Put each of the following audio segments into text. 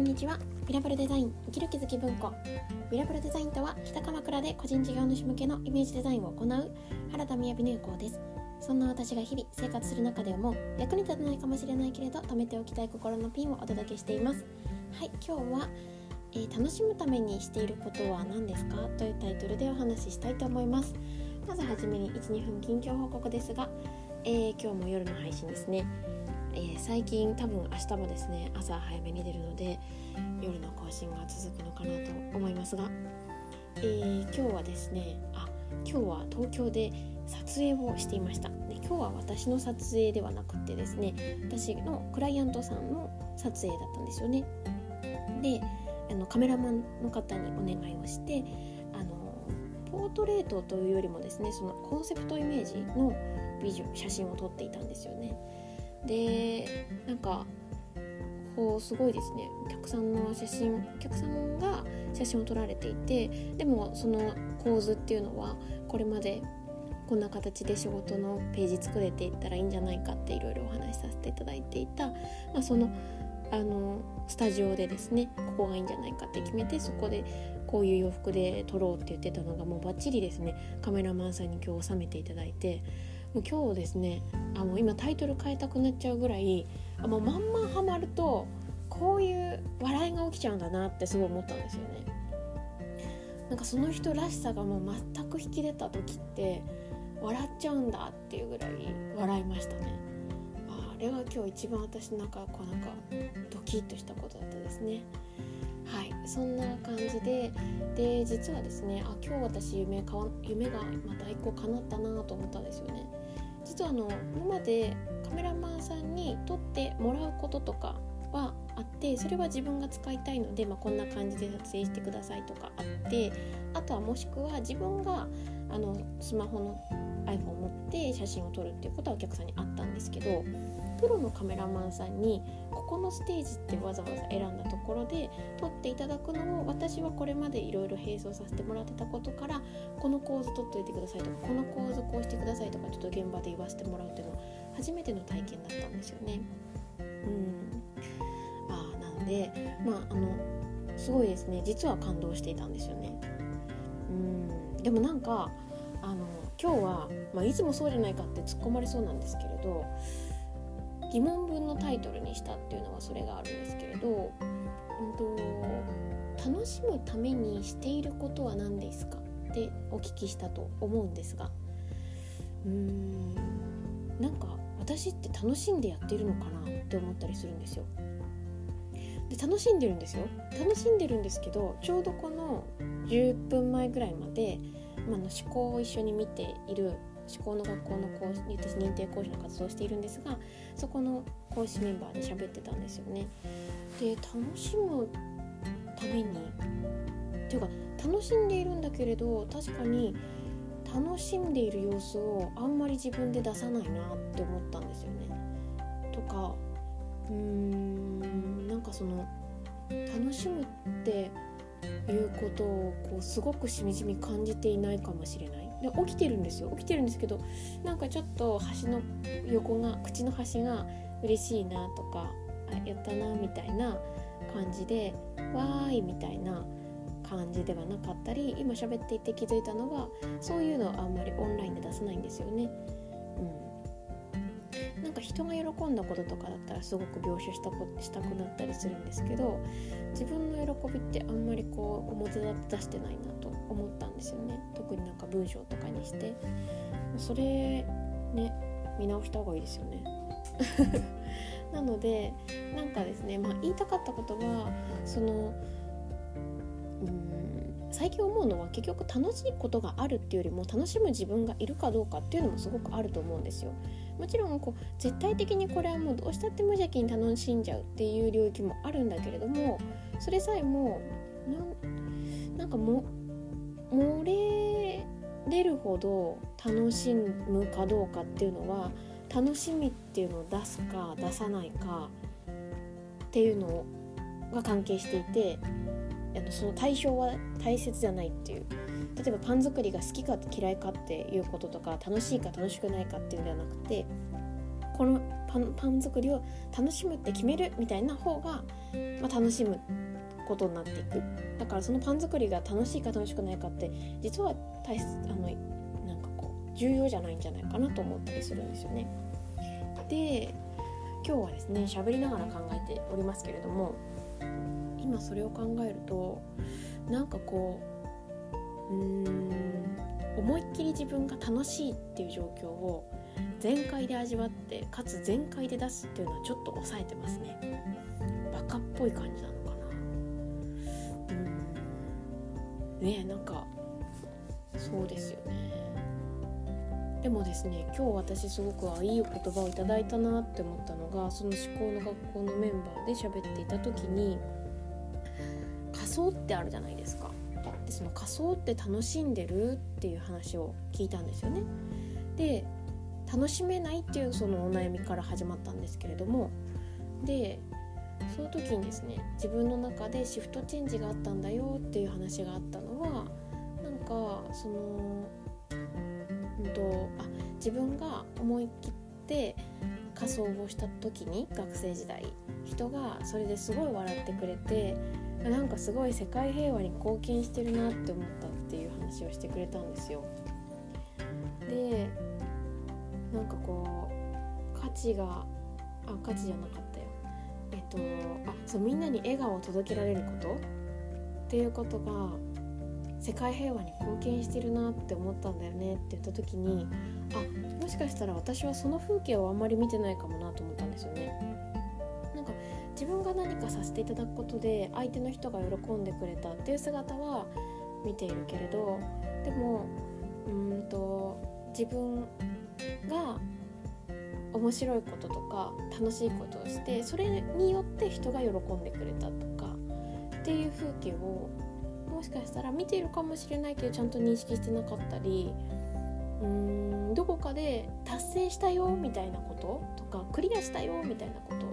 んにちは。ミラブルデザイン生きる気づき文庫。ミラブルデザインとは北鎌倉で個人事業主向けのイメージデザインを行う原田雅入子です。そんな私が日々生活する中でも役に立たないかもしれないけれど貯めておきたい心のピンをお届けしています。はい今日は、えー、楽しむためにしていることは何ですか？というタイトルでお話ししたいと思います。まずはじめに12分近況報告ですが、えー、今日も夜の配信ですね。えー、最近多分明日もですね朝早めに出るので夜の更新が続くのかなと思いますが、えー、今日はですねあ今日は東京で撮影をしていました。で今日は私の撮影ではなくてですね私のクライアントさんの撮影だったんですよね。であのカメラマンの方にお願いをしてあのポートレートというよりもですねそのコンセプトイメージのビジョン写真を撮っていたんですよね。でなんかこうすごいですね。お客さんの写真お客さんが写真を撮られていてでもその構図っていうのはこれまでこんな形で仕事のページ作れていったらいいんじゃないかっていろいろお話しさせていただいていた、まあ、そのあのスタジオでですねここがいいんじゃないかって決めてそこでこういう洋服で撮ろうって言ってたのがもうバッチリですね。カメラマンさんに今日収めていただいてもう今日ですねあの今タイトル変えたくなっちゃうぐらいあもうまんまハマるとこういう笑いが起きちゃうんだなってすごい思ったんですよね。なんかその人らしさがもう全く引き出た時って笑っちゃうんだっていうぐらい笑いましたね。あれは今日一番私の中こうなんかドキッとしたことだったですね。はいそんな感じでで実はですねあ今日私夢か夢がまた一個叶ったなと思ったんですよね。実はあの今までカメラマンさんに撮ってもらうこととかはあってそれは自分が使いたいので、まあ、こんな感じで撮影してくださいとかあってあとはもしくは自分があのスマホの iPhone を持って写真を撮るっていうことはお客さんにあったんですけどプロのカメラマンさんにこのステージってわざわざ選んだところで撮っていただくのを私はこれまでいろいろ並走させてもらってたことからこの構図撮っといてくださいとかこの構図こうしてくださいとかちょっと現場で言わせてもらうっていうのは初めての体験だったんですよね。うんあなのでまああのすごいですね実は感動していたんですよね。うんでもなんかあの今日は、まあ、いつもそうじゃないかって突っ込まれそうなんですけれど疑問文のタイトルにしたっていうのはそれがあるんですけれど、うんと、楽しむためにしていることは何ですかってお聞きしたと思うんですがうーんなんか私って楽しんでやってるのかなって思ったりするんですよ。で楽しんでるんですよ楽しんでるんですけどちょうどこの10分前ぐらいまで、まあ、の思考を一緒に見ている思考の学校の講師私認定講師の活動をしているんですがそこの講師メンバーで喋ってたんですよね。で楽しむためにっていうか楽しんでいるんだけれど確かに楽しんでいる様子をあんまり自分で出さないなって思ったんですよね。とかうーんなんかその楽しむっていうことをこうすごくしみじみ感じていないかもしれないで起きてるんですよ起きてるんですけどなんかちょっと端の横が口の端が嬉しいなとかあやったなみたいな感じでわーいみたいな感じではなかったり今喋っていて気づいたのはそういうのはあんまりオンラインで出さないんですよね。うん、なんか人が喜んだこととかだったらすごく描写したこしたくなったりするんですけど自分の喜びってあんまりこう表立って出してないなと思ったんですよね。特になんか文章とかにして。それね見直した方がいいですよね。なのでなんかですね、まあ、言いたかったことはそのうん最近思うのは結局楽しいことがあるっていうよりも楽しむ自分がいるかどうかっていうのもすごくあると思うんですよ。もちろんこう絶対的にこれはもうどうしたって無邪気に楽しんじゃうっていう領域もあるんだけれどもそれさえもなんかも漏れれるほど楽しむかどうかっていうのは楽しみっていうのを出すか出さないかっていうのが関係していてあのその対象は大切じゃないっていう。例えばパン作りが好きか嫌いかっていうこととか楽しいか楽しくないかっていうのではなくてこのパンパン作りを楽しむって決めるみたいな方が、まあ、楽しむことになっていく。だからそのパン作りが楽しいか楽しくないかって実は大あのなんかこう重要じゃないんじゃないかなと思ったりするんですよね。で今日はですね喋りながら考えておりますけれども今それを考えるとなんかこううーん思いっきり自分が楽しいっていう状況を全開で味わってかつ全開で出すっていうのはちょっと抑えてますね。バカっぽい感じなの。ねなんかそうですよね。でもですね今日私すごくいいお言葉をいただいたなって思ったのがその思考の学校のメンバーで喋っていた時に仮想ってあるじゃないですか。でその仮想って楽しんでるっていう話を聞いたんですよね。で楽しめないっていうそのお悩みから始まったんですけれども。でその時にですね自分の中でシフトチェンジがあったんだよっていう話があったのはなんかそのうんとあ自分が思い切って仮装をした時に学生時代人がそれですごい笑ってくれてなんかすごい世界平和に貢献してるなって思ったっていう話をしてくれたんですよ。でなんかこう価値があ価値じゃなかった。とあそうみんなに笑顔を届けられること？っていうことが世界平和に貢献してるなって思ったんだよねって言った時にあもしかしたら私はその風景をあんまり見てないかもなと思ったんですよね。なんか自分が何かさせていただくことで相手の人が喜んでくれたっていう姿は見ているけれどでもうんと自分が面白いこととか楽しいことをしてそれによって人が喜んでくれたとかっていう風景をもしかしたら見ているかもしれないけどちゃんと認識してなかったりうーんどこかで達成したよみたいなこととかクリアしたよみたいなこと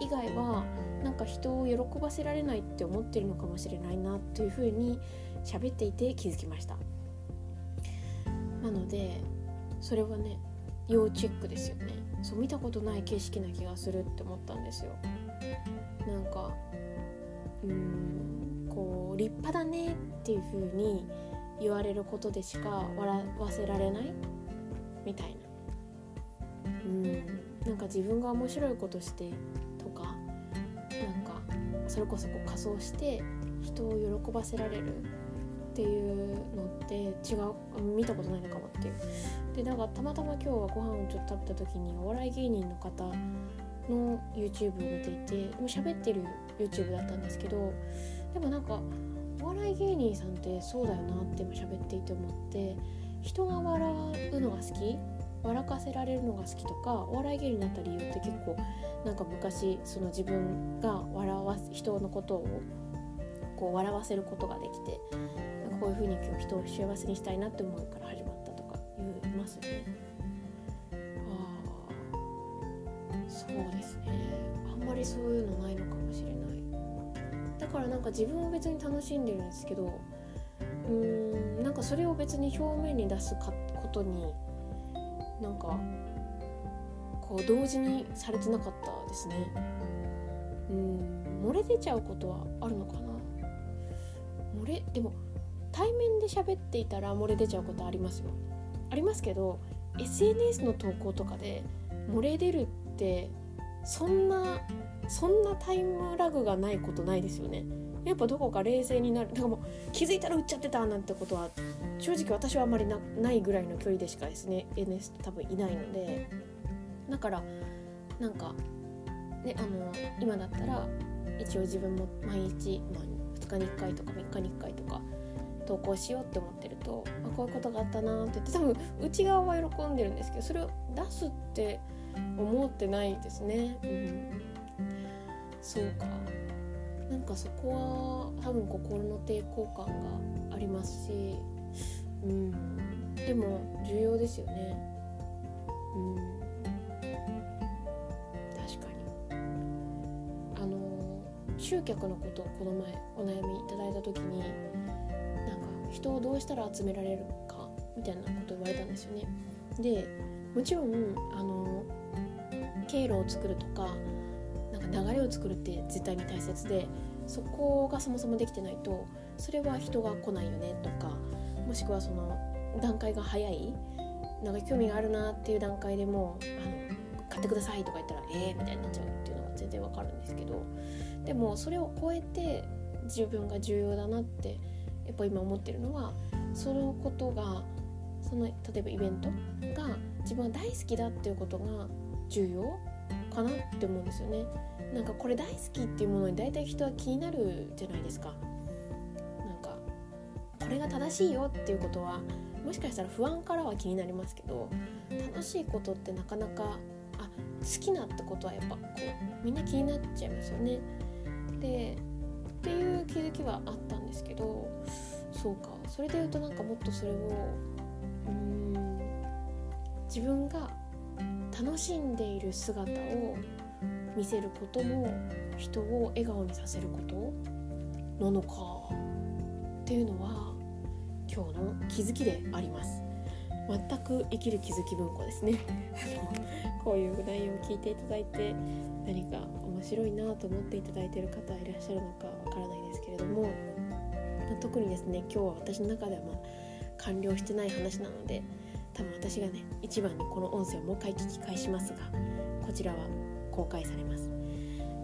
以外はなんか人を喜ばせられないって思ってるのかもしれないなっていうふうに喋っていて気づきました。なのでそれはね要チェックですよね。そう見たことない景色な気がするって思ったんですよ。なんかうーんこう立派だねっていう風に言われることでしか笑わせられないみたいな。うん。なんか自分が面白いことしてとかなんかそれこそこう仮装して人を喜ばせられるっていうのって違う見たことないのかもっていう。でなんかたまたま今日はご飯をちょっと食べた時にお笑い芸人の方の YouTube を見ていてでも喋ってる YouTube だったんですけどでもなんかお笑い芸人さんってそうだよなって今喋っていて思って人が笑うのが好き笑かせられるのが好きとかお笑い芸人になった理由って結構なんか昔その自分が笑わす人のことをこう笑わせることができてこういう風に今日人を幸せにしたいなって思うから言いますよね。ああそうですねあんまりそういうのないのかもしれない。だからなんか自分を別に楽しんでるんですけどうーんなんかそれを別に表面に出すかことになんかこう同時にされてなかったですねうん漏れ出ちゃうことはあるのかな漏れでも対面で喋っていたら漏れ出ちゃうことありますよありますけど SNS の投稿とかで漏れ出るってそんなそんなタイムラグがないことないですよね。やっぱどこか冷静になる。だからもう気づいたら売っちゃってたなんてことは正直私はあまりないぐらいの距離でしかですね NS 多分いないので。だからなんかねあの今だったら一応自分も毎日、まあ、2日に1回とか3日に1回とか投稿しようって思ってるとあこういうことがあったなって言って多分内側は喜んでるんですけどそれを出すって思ってないですね。うん、そうか。なんかそこは多分心の抵抗感がありますし、うん、でも重要ですよね。うん、確かに。あの集客のことをこの前お悩みいただいた時に人をどうしたら集められるかみたいなこと言われたんですよね。でもちろんあの経路を作るとかなんか流れを作るって絶対に大切でそこがそもそもできてないとそれは人が来ないよねとかもしくはその段階が早いなんか興味があるなっていう段階でもあの買ってくださいとか言ったらえー？みたいになっちゃうっていうのが全然わかるんですけどでもそれを超えて自分が重要だなってやっぱ今思ってるのはそのことがその例えばイベントが自分が大好きだっていうことが重要かなって思うんですよね。なんかこれ大好きっていうものに大体人は気になるじゃないですか。なんかこれが正しいよっていうことはもしかしたら不安からは気になりますけど楽しいことってなかなかあ好きなってことはやっぱこうみんな気になっちゃいますよね。でっていう気づきはあったんですけどそうか。それで言うとなんかもっとそれをうん自分が楽しんでいる姿を見せることも人を笑顔にさせることなのかっていうのは今日の気づきであります。全く生きる気づき文庫ですね。こういう内容を聞いていただいて何か面白いなと思っていただいている方いらっしゃるのかわからないですけれども特にですね今日は私の中ではまあ完了してない話なので多分私がね一番にこの音声をもう一回聞き返しますがこちらは公開されます。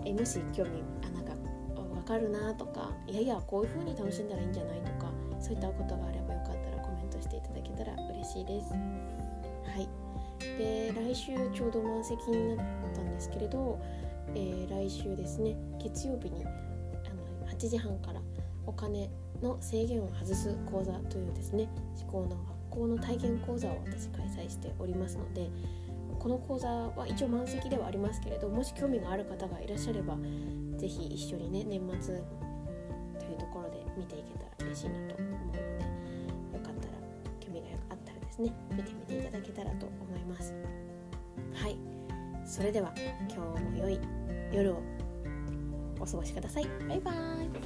えもし興味あなんか分かるなとかいやいやこういう風に楽しんだらいいんじゃないとかそういったことがあればよかったらコメントしていただけたら嬉しいです。はい。で来週ちょうど満席になったんですけれど、えー、来週ですね月曜日にあの8時半からお金の制限を外す講座というですね思考の学校の体験講座を私開催しておりますのでこの講座は一応満席ではありますけれどもし興味がある方がいらっしゃれば是非一緒にね年末というところで見ていけたら嬉しいなと思うのでよかったら興味があったらですね見てみていただけたらと思います。はい。それでは今日も良い夜をお過ごしください。バイバーイ。